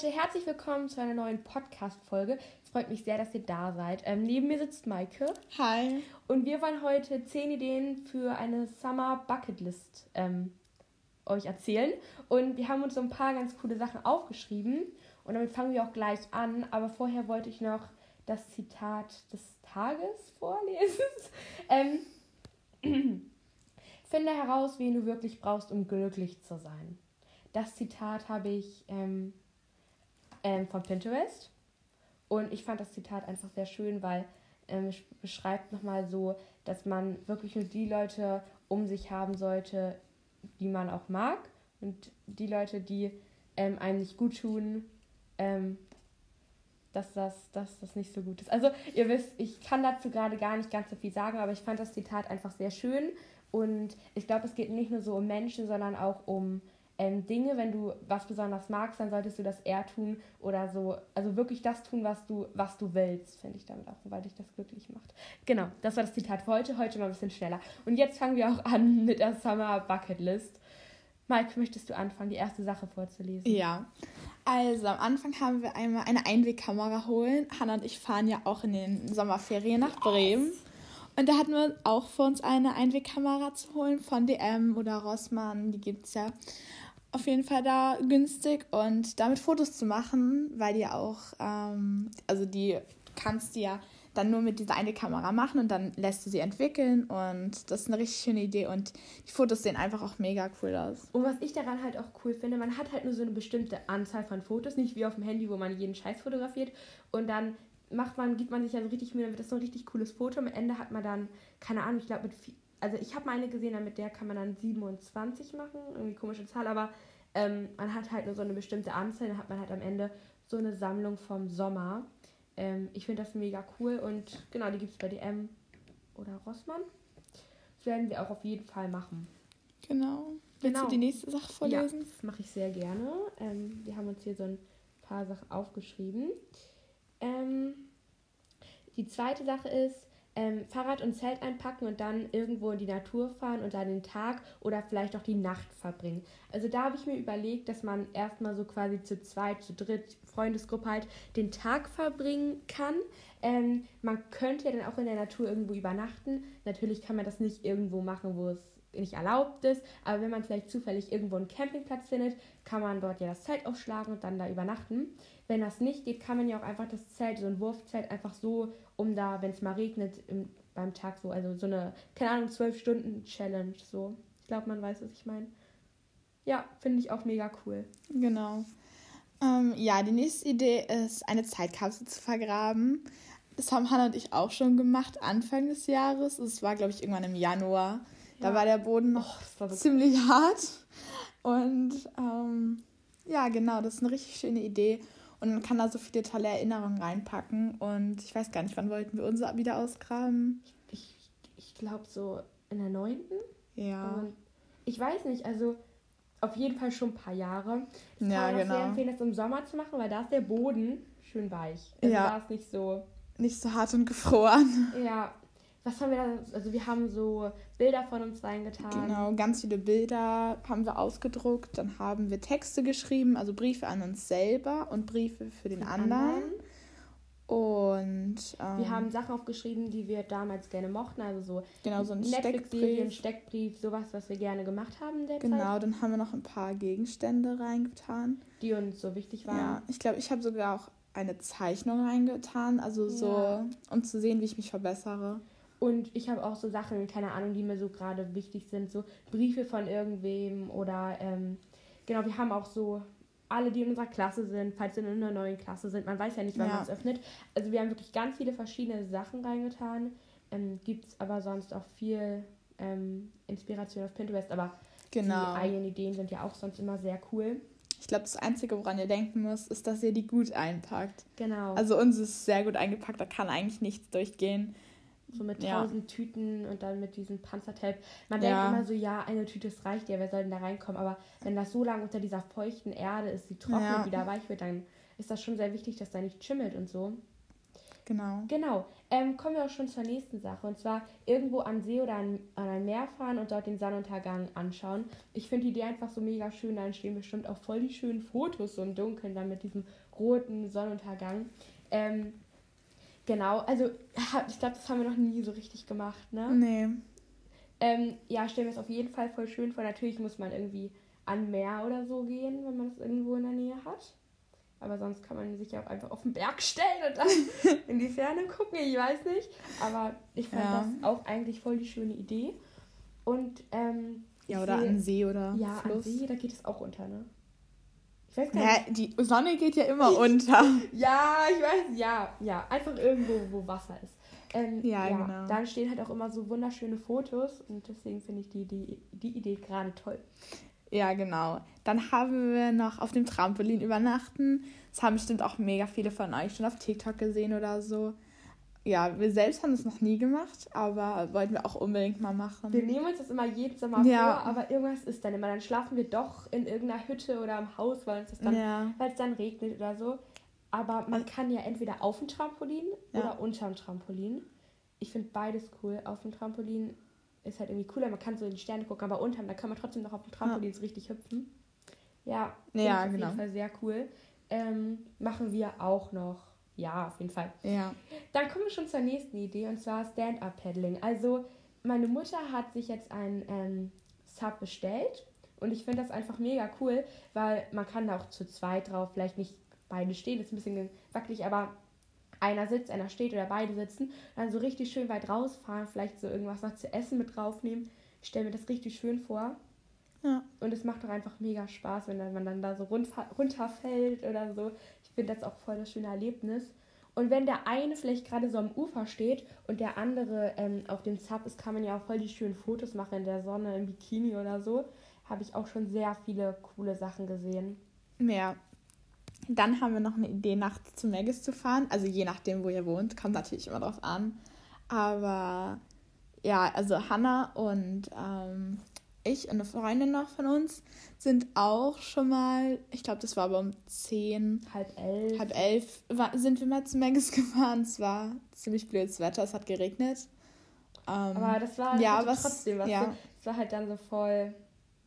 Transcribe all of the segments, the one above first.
Leute, herzlich willkommen zu einer neuen Podcast-Folge. Es freut mich sehr, dass ihr da seid. Ähm, neben mir sitzt Maike. Hi. Und wir wollen heute zehn Ideen für eine Summer Bucket List ähm, euch erzählen. Und wir haben uns so ein paar ganz coole Sachen aufgeschrieben. Und damit fangen wir auch gleich an. Aber vorher wollte ich noch das Zitat des Tages vorlesen. ähm, Finde heraus, wen du wirklich brauchst, um glücklich zu sein. Das Zitat habe ich ähm, ähm, von Pinterest. Und ich fand das Zitat einfach sehr schön, weil ähm, es beschreibt nochmal so, dass man wirklich nur die Leute um sich haben sollte, die man auch mag. Und die Leute, die ähm, einem nicht gut tun, ähm, dass, das, dass das nicht so gut ist. Also ihr wisst, ich kann dazu gerade gar nicht ganz so viel sagen, aber ich fand das Zitat einfach sehr schön. Und ich glaube, es geht nicht nur so um Menschen, sondern auch um ähm, Dinge, wenn du was besonders magst, dann solltest du das eher tun oder so, also wirklich das tun, was du, was du willst, finde ich damit auch, weil dich das glücklich macht. Genau, das war das Zitat für heute, heute mal ein bisschen schneller. Und jetzt fangen wir auch an mit der Summer Bucket List. Mike, möchtest du anfangen, die erste Sache vorzulesen? Ja. Also am Anfang haben wir einmal eine Einwegkamera holen. Hannah und ich fahren ja auch in den Sommerferien nach Bremen. Und da hatten wir auch vor uns eine Einwegkamera zu holen von DM oder Rossmann, die gibt es ja auf jeden Fall da günstig und damit Fotos zu machen, weil die auch, ähm, also die kannst du ja dann nur mit dieser eine Kamera machen und dann lässt du sie entwickeln und das ist eine richtig schöne Idee und die Fotos sehen einfach auch mega cool aus. Und was ich daran halt auch cool finde, man hat halt nur so eine bestimmte Anzahl von Fotos, nicht wie auf dem Handy, wo man jeden Scheiß fotografiert und dann macht man, gibt man sich ja so richtig Mühe, dann wird das so ein richtig cooles Foto. Am Ende hat man dann, keine Ahnung, ich glaube mit also ich habe mal eine gesehen, mit der kann man dann 27 machen, irgendwie komische Zahl, aber ähm, man hat halt nur so eine bestimmte Anzahl, dann hat man halt am Ende so eine Sammlung vom Sommer. Ähm, ich finde das mega cool und genau, die gibt es bei DM oder Rossmann. Das werden wir auch auf jeden Fall machen. Genau. Willst genau. du die nächste Sache vorlesen? Ja, das mache ich sehr gerne. Ähm, wir haben uns hier so ein paar Sachen aufgeschrieben. Ähm, die zweite Sache ist, ähm, Fahrrad und Zelt einpacken und dann irgendwo in die Natur fahren und dann den Tag oder vielleicht auch die Nacht verbringen. Also da habe ich mir überlegt, dass man erstmal so quasi zu zweit, zu dritt, Freundesgruppe halt den Tag verbringen kann. Ähm, man könnte ja dann auch in der Natur irgendwo übernachten. Natürlich kann man das nicht irgendwo machen, wo es nicht erlaubt ist, aber wenn man vielleicht zufällig irgendwo einen Campingplatz findet, kann man dort ja das Zelt aufschlagen und dann da übernachten. Wenn das nicht geht, kann man ja auch einfach das Zelt, so ein Wurfzelt, einfach so, um da, wenn es mal regnet, im, beim Tag so, also so eine, keine Ahnung, 12 Stunden Challenge so. Ich glaube, man weiß, was ich meine. Ja, finde ich auch mega cool. Genau. Ähm, ja, die nächste Idee ist, eine Zeitkapsel zu vergraben. Das haben Hannah und ich auch schon gemacht, Anfang des Jahres. Es war, glaube ich, irgendwann im Januar. Da war der Boden noch oh, ziemlich hart. Und ähm, ja, genau, das ist eine richtig schöne Idee. Und man kann da so viele tolle Erinnerungen reinpacken. Und ich weiß gar nicht, wann wollten wir uns wieder ausgraben? Ich, ich glaube so in der neunten. Ja. Und ich weiß nicht, also auf jeden Fall schon ein paar Jahre. Ich ja, kann auch genau. sehr empfehlen, das im Sommer zu machen, weil da ist der Boden schön weich. Also ja. da ist nicht so. Nicht so hart und gefroren. Ja, was haben wir da? Also wir haben so Bilder von uns reingetan. Genau, ganz viele Bilder haben wir ausgedruckt. Dann haben wir Texte geschrieben, also Briefe an uns selber und Briefe für den, anderen. Und ähm, wir haben Sachen aufgeschrieben, die wir damals gerne mochten, also so, genau, so ein Steckbrief. Steckbrief, sowas, was wir gerne gemacht haben. Derzeit. Genau, dann haben wir noch ein paar Gegenstände reingetan, die uns so wichtig waren. Ja, ich glaube, ich habe sogar auch eine Zeichnung reingetan, also so, ja. um zu sehen, wie ich mich verbessere. Und ich habe auch so Sachen, keine Ahnung, die mir so gerade wichtig sind, so Briefe von irgendwem oder ähm, genau, wir haben auch so alle, die in unserer Klasse sind, falls sie in einer neuen Klasse sind, man weiß ja nicht, wann ja. man es öffnet. Also wir haben wirklich ganz viele verschiedene Sachen reingetan. Ähm, Gibt es aber sonst auch viel ähm, Inspiration auf Pinterest, aber genau. die eigenen Ideen sind ja auch sonst immer sehr cool. Ich glaube, das Einzige, woran ihr denken müsst, ist, dass ihr die gut einpackt. Genau. Also uns ist sehr gut eingepackt, da kann eigentlich nichts durchgehen. So mit tausend ja. Tüten und dann mit diesem Panzertape. Man ja. denkt immer so, ja, eine Tüte, das reicht ja, wer soll denn da reinkommen? Aber wenn das so lange unter dieser feuchten Erde ist, die trocknet, ja. wieder weich wird, dann ist das schon sehr wichtig, dass da nicht schimmelt und so. Genau. Genau. ähm, kommen wir auch schon zur nächsten Sache. Und zwar irgendwo an See oder an, an ein Meer fahren und dort den Sonnenuntergang anschauen. Ich finde die Idee einfach so mega schön. Da entstehen bestimmt auch voll die schönen Fotos so im Dunkeln dann mit diesem roten Sonnenuntergang. Ähm, genau, also ich glaube, das haben wir noch nie so richtig gemacht, ne? Nee. Ähm, ja, stellen wir es auf jeden Fall voll schön vor. Natürlich muss man irgendwie an Meer oder so gehen, wenn man es irgendwo in der Nähe hat. Aber sonst kann man sich ja auch einfach auf den Berg stellen und dann in die Ferne gucken. Ich weiß nicht. Aber ich fand ja. das auch eigentlich voll die schöne Idee. Und ähm, ja, oder sehe, an See oder ja, Fluss. an See, da geht es auch unter, ne? Ich weiß gar nicht. Ja, die Sonne geht ja immer unter. ja, ich weiß, ja, ja. Einfach irgendwo, wo Wasser ist. Ähm, ja, ja, genau. Da stehen halt auch immer so wunderschöne Fotos und deswegen finde ich die, die, die Idee gerade toll. Ja, genau. Dann haben wir noch auf dem Trampolin übernachten. Das haben bestimmt auch mega viele von euch schon auf TikTok gesehen oder so. Ja, wir selbst haben das noch nie gemacht, aber wollten wir auch unbedingt mal machen. Wir nehmen uns das immer jeden Sommer ja. vor, aber irgendwas ist dann immer. Dann schlafen wir doch in irgendeiner Hütte oder im Haus, weil es dann, ja. dann regnet oder so. Aber man kann ja entweder auf dem Trampolin ja. oder unterm Trampolin. Ich finde beides cool. Auf dem Trampolin ist halt irgendwie cooler. Man kann so in die Sterne gucken, aber unterm, da kann man trotzdem noch auf dem Trampolin so richtig hüpfen. Ja, ja genau. auf jeden Fall sehr cool. Ähm, machen wir auch noch. Ja, auf jeden Fall. Ja. Dann kommen wir schon zur nächsten Idee und zwar Stand-Up-Paddling. Also, meine Mutter hat sich jetzt ein ähm, Sub bestellt und ich finde das einfach mega cool, weil man kann da auch zu zweit drauf, vielleicht nicht beide stehen, ist ein bisschen wackelig, aber einer sitzt, einer steht oder beide sitzen, dann so richtig schön weit rausfahren, vielleicht so irgendwas noch zu essen mit draufnehmen. Ich stelle mir das richtig schön vor. Ja. Und es macht doch einfach mega Spaß, wenn man dann da so runterfällt oder so. Finde das auch voll das schöne Erlebnis. Und wenn der eine vielleicht gerade so am Ufer steht und der andere ähm, auf dem Zap ist, kann man ja auch voll die schönen Fotos machen in der Sonne, im Bikini oder so. Habe ich auch schon sehr viele coole Sachen gesehen. Ja, dann haben wir noch eine Idee, nachts zu Maggis zu fahren. Also je nachdem, wo ihr wohnt, kommt natürlich immer drauf an. Aber ja, also Hannah und ähm, ich und eine Freundin noch von uns sind auch schon mal, ich glaube, das war aber um 10, halb elf, halb elf sind wir mal zu Maggis gefahren. Es war ziemlich blödes Wetter, es hat geregnet. Ähm, aber das war ja, was, trotzdem was. Ja. Es war halt dann so voll,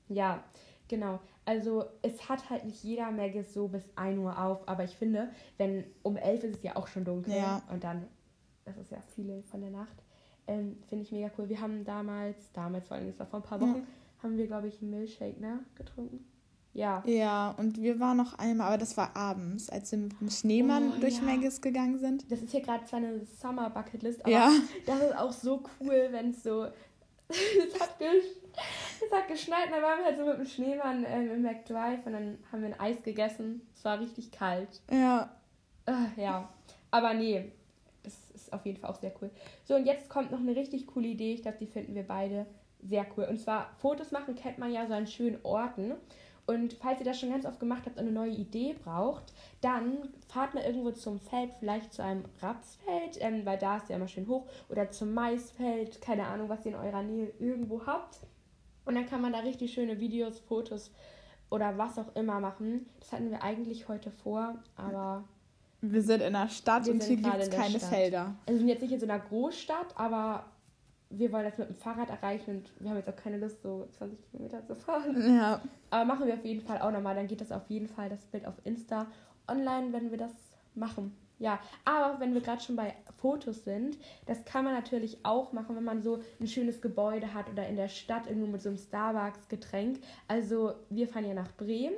ja, genau. Also es hat halt nicht jeder Maggis so bis 1 Uhr auf, aber ich finde, wenn um 11 ist es ja auch schon dunkel ja. und dann, das ist ja viele von der Nacht, ähm, finde ich mega cool. Wir haben damals, damals vor allem, das war vor ein paar Wochen, ja. Haben wir, glaube ich, einen Milchshake, ne, getrunken. Ja. Ja, und wir waren noch einmal, aber das war abends, als wir mit dem Schneemann oh, durch ja. Maggis gegangen sind. Das ist hier gerade zwar eine Summer Bucket List, aber ja. das ist auch so cool, wenn es so. es hat es hat geschneit und dann waren wir halt so mit dem Schneemann ähm, im McDrive und dann haben wir ein Eis gegessen. Es war richtig kalt. Ja. Äh, ja. Aber nee, das ist auf jeden Fall auch sehr cool. So, und jetzt kommt noch eine richtig coole Idee. Ich glaube, die finden wir beide sehr cool. Und zwar, Fotos machen kennt man ja so an schönen Orten. Und falls ihr das schon ganz oft gemacht habt und eine neue Idee braucht, dann fahrt mal irgendwo zum Feld, vielleicht zu einem Rapsfeld, ähm, weil da ist ja immer schön hoch, oder zum Maisfeld, keine Ahnung, was ihr in eurer Nähe irgendwo habt. Und dann kann man da richtig schöne Videos, Fotos oder was auch immer machen. Das hatten wir eigentlich heute vor, aber. Wir sind in der Stadt und hier gibt es keine. Felder. Also wir sind jetzt nicht in so einer Großstadt, aber wir wollen das mit dem Fahrrad erreichen und wir haben jetzt auch keine Lust, so 20 Kilometer zu fahren. Ja. Aber machen wir auf jeden Fall auch nochmal. Dann geht das auf jeden Fall, das Bild auf Insta online, wenn wir das machen. Ja, aber wenn wir gerade schon bei Fotos sind, das kann man natürlich auch machen, wenn man so ein schönes Gebäude hat oder in der Stadt irgendwo mit so einem Starbucks-Getränk. Also wir fahren ja nach Bremen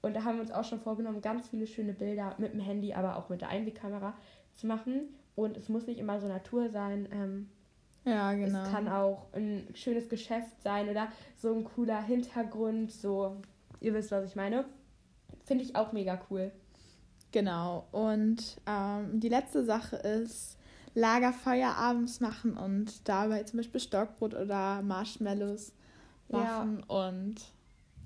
und da haben wir uns auch schon vorgenommen, ganz viele schöne Bilder mit dem Handy, aber auch mit der Einwegkamera zu machen. Und es muss nicht immer so Natur sein. Ähm, ja, genau. Es kann auch ein schönes Geschäft sein oder so ein cooler Hintergrund, so, ihr wisst, was ich meine. Finde ich auch mega cool. Genau. Und ähm, die letzte Sache ist Lagerfeuer abends machen und dabei zum Beispiel Stockbrot oder Marshmallows machen ja. und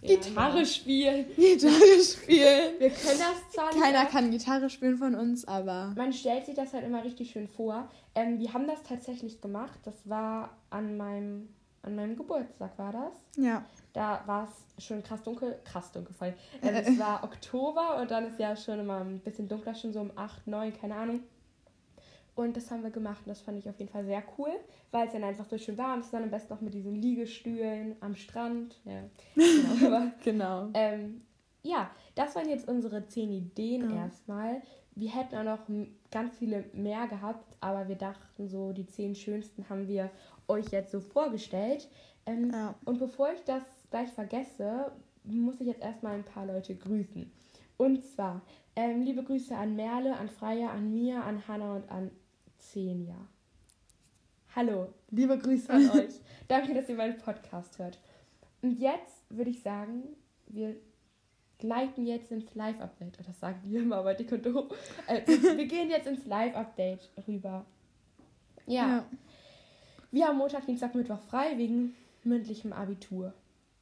Gitarre spielen. Gitarre spielen. Wir können das zwar nicht. Keiner kann Gitarre spielen von uns, aber. Man stellt sich das halt immer richtig schön vor. Ähm, wir haben das tatsächlich gemacht. Das war an meinem, an meinem Geburtstag, war das? Ja. Da war es schon krass dunkel, krass dunkel voll. Ähm, es war Oktober und dann ist ja schon immer ein bisschen dunkler, schon so um 8, 9, keine Ahnung. Und das haben wir gemacht und das fand ich auf jeden Fall sehr cool, weil es dann einfach so schön warm ist, dann am besten noch mit diesen Liegestühlen am Strand. Ja, genau. Aber, Genau. ähm, ja, das waren jetzt unsere zehn Ideen Ja. erstmal. Wir hätten auch noch ganz viele mehr gehabt, aber wir dachten so, die zehn schönsten haben wir euch jetzt so vorgestellt. Ähm, Ja. Und bevor ich das gleich vergesse, muss ich jetzt erstmal ein paar Leute grüßen. Und zwar ähm, liebe Grüße an Merle, an Freya, an Mia, an Hanna und an Xenia. Hallo, liebe Grüße an euch. Danke, dass ihr meinen Podcast hört. Und jetzt würde ich sagen, wir gleiten jetzt ins Live-Update. Das sagen wir immer, und doof. Äh, wir wir gehen jetzt ins Live-Update rüber. ja. Wir haben Montag, Dienstag, Mittwoch frei wegen mündlichem Abitur.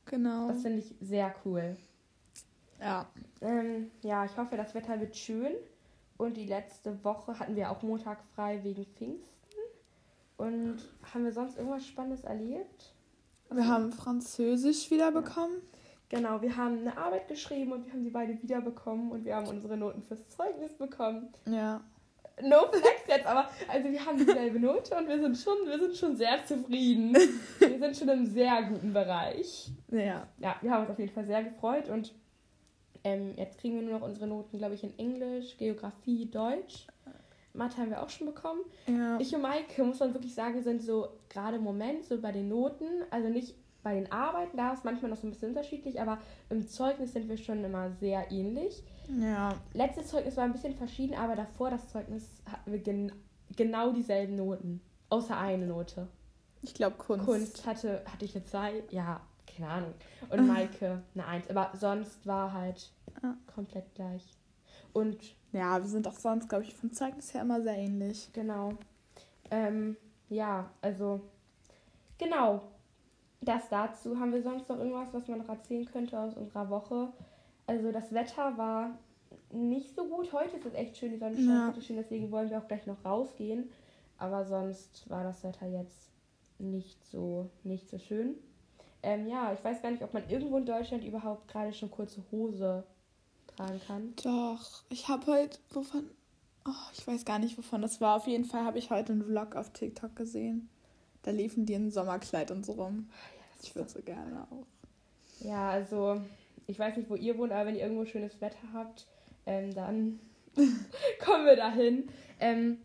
Genau. Das finde ich sehr cool. Ja. Ähm, ja, ich hoffe, das Wetter wird schön. Und die letzte Woche hatten wir auch Montag frei wegen Pfingsten. Und haben wir sonst irgendwas Spannendes erlebt? Wir haben Französisch wiederbekommen. Genau, wir haben eine Arbeit geschrieben und wir haben sie beide wiederbekommen und wir haben unsere Noten fürs Zeugnis bekommen. Ja. No flex jetzt, aber also wir haben dieselbe Note und wir sind schon, wir sind schon sehr zufrieden. Wir sind schon im sehr guten Bereich. Ja. ja, wir haben uns auf jeden Fall sehr gefreut und ähm, jetzt kriegen wir nur noch unsere Noten, glaube ich, in Englisch, Geografie, Deutsch. Mathe haben wir auch schon bekommen. Ja. Ich und Maike, muss man wirklich sagen, sind so gerade im Moment so bei den Noten, also nicht bei den Arbeiten, da ist manchmal noch so ein bisschen unterschiedlich, aber im Zeugnis sind wir schon immer sehr ähnlich. ja. Letztes Zeugnis war ein bisschen verschieden, aber davor das Zeugnis hatten wir gen genau dieselben Noten. Außer eine Note. Ich glaube Kunst. Kunst hatte, hatte ich eine zwei, ja, keine Ahnung. Und Maike eine Eins. Aber sonst war halt Ja. komplett gleich. Und Ja, wir sind auch sonst, glaube ich, vom Zeugnis her immer sehr ähnlich. genau. Ähm, ja, also genau. Das dazu. Haben wir sonst noch irgendwas, was man noch erzählen könnte aus unserer Woche? Also das Wetter war nicht so gut. Heute ist es echt schön, die Sonne scheint Ja. richtig schön, deswegen wollen wir auch gleich noch rausgehen. Aber sonst war das Wetter jetzt nicht so, nicht so schön. Ähm, ja, ich weiß gar nicht, ob man irgendwo in Deutschland überhaupt gerade schon kurze Hose tragen kann. Doch, ich habe heute, wovon, oh, ich weiß gar nicht, wovon das war. Auf jeden Fall habe ich heute einen Vlog auf TikTok gesehen. Da liefen die in Sommerkleid und so rum. Ich würde so gerne auch. Ja, also ich weiß nicht, wo ihr wohnt, aber wenn ihr irgendwo schönes Wetter habt, ähm, dann kommen wir dahin. Ähm,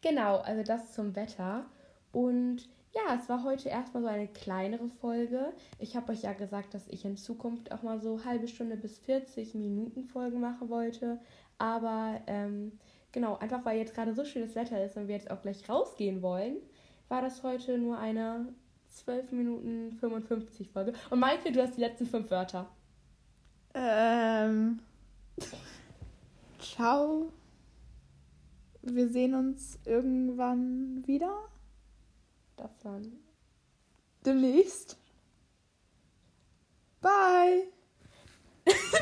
genau, also das zum Wetter. Und ja, es war heute erstmal so eine kleinere Folge. Ich habe euch ja gesagt, dass ich in Zukunft auch mal so halbe Stunde bis 40 Minuten Folgen machen wollte. Aber ähm, genau, einfach weil jetzt gerade so schönes Wetter ist und wir jetzt auch gleich rausgehen wollen, war das heute nur eine 12 Minuten 55 Folge. Und Michael, du hast die letzten fünf Wörter. Ähm. Ciao. Wir sehen uns irgendwann wieder davon demnächst. Bye!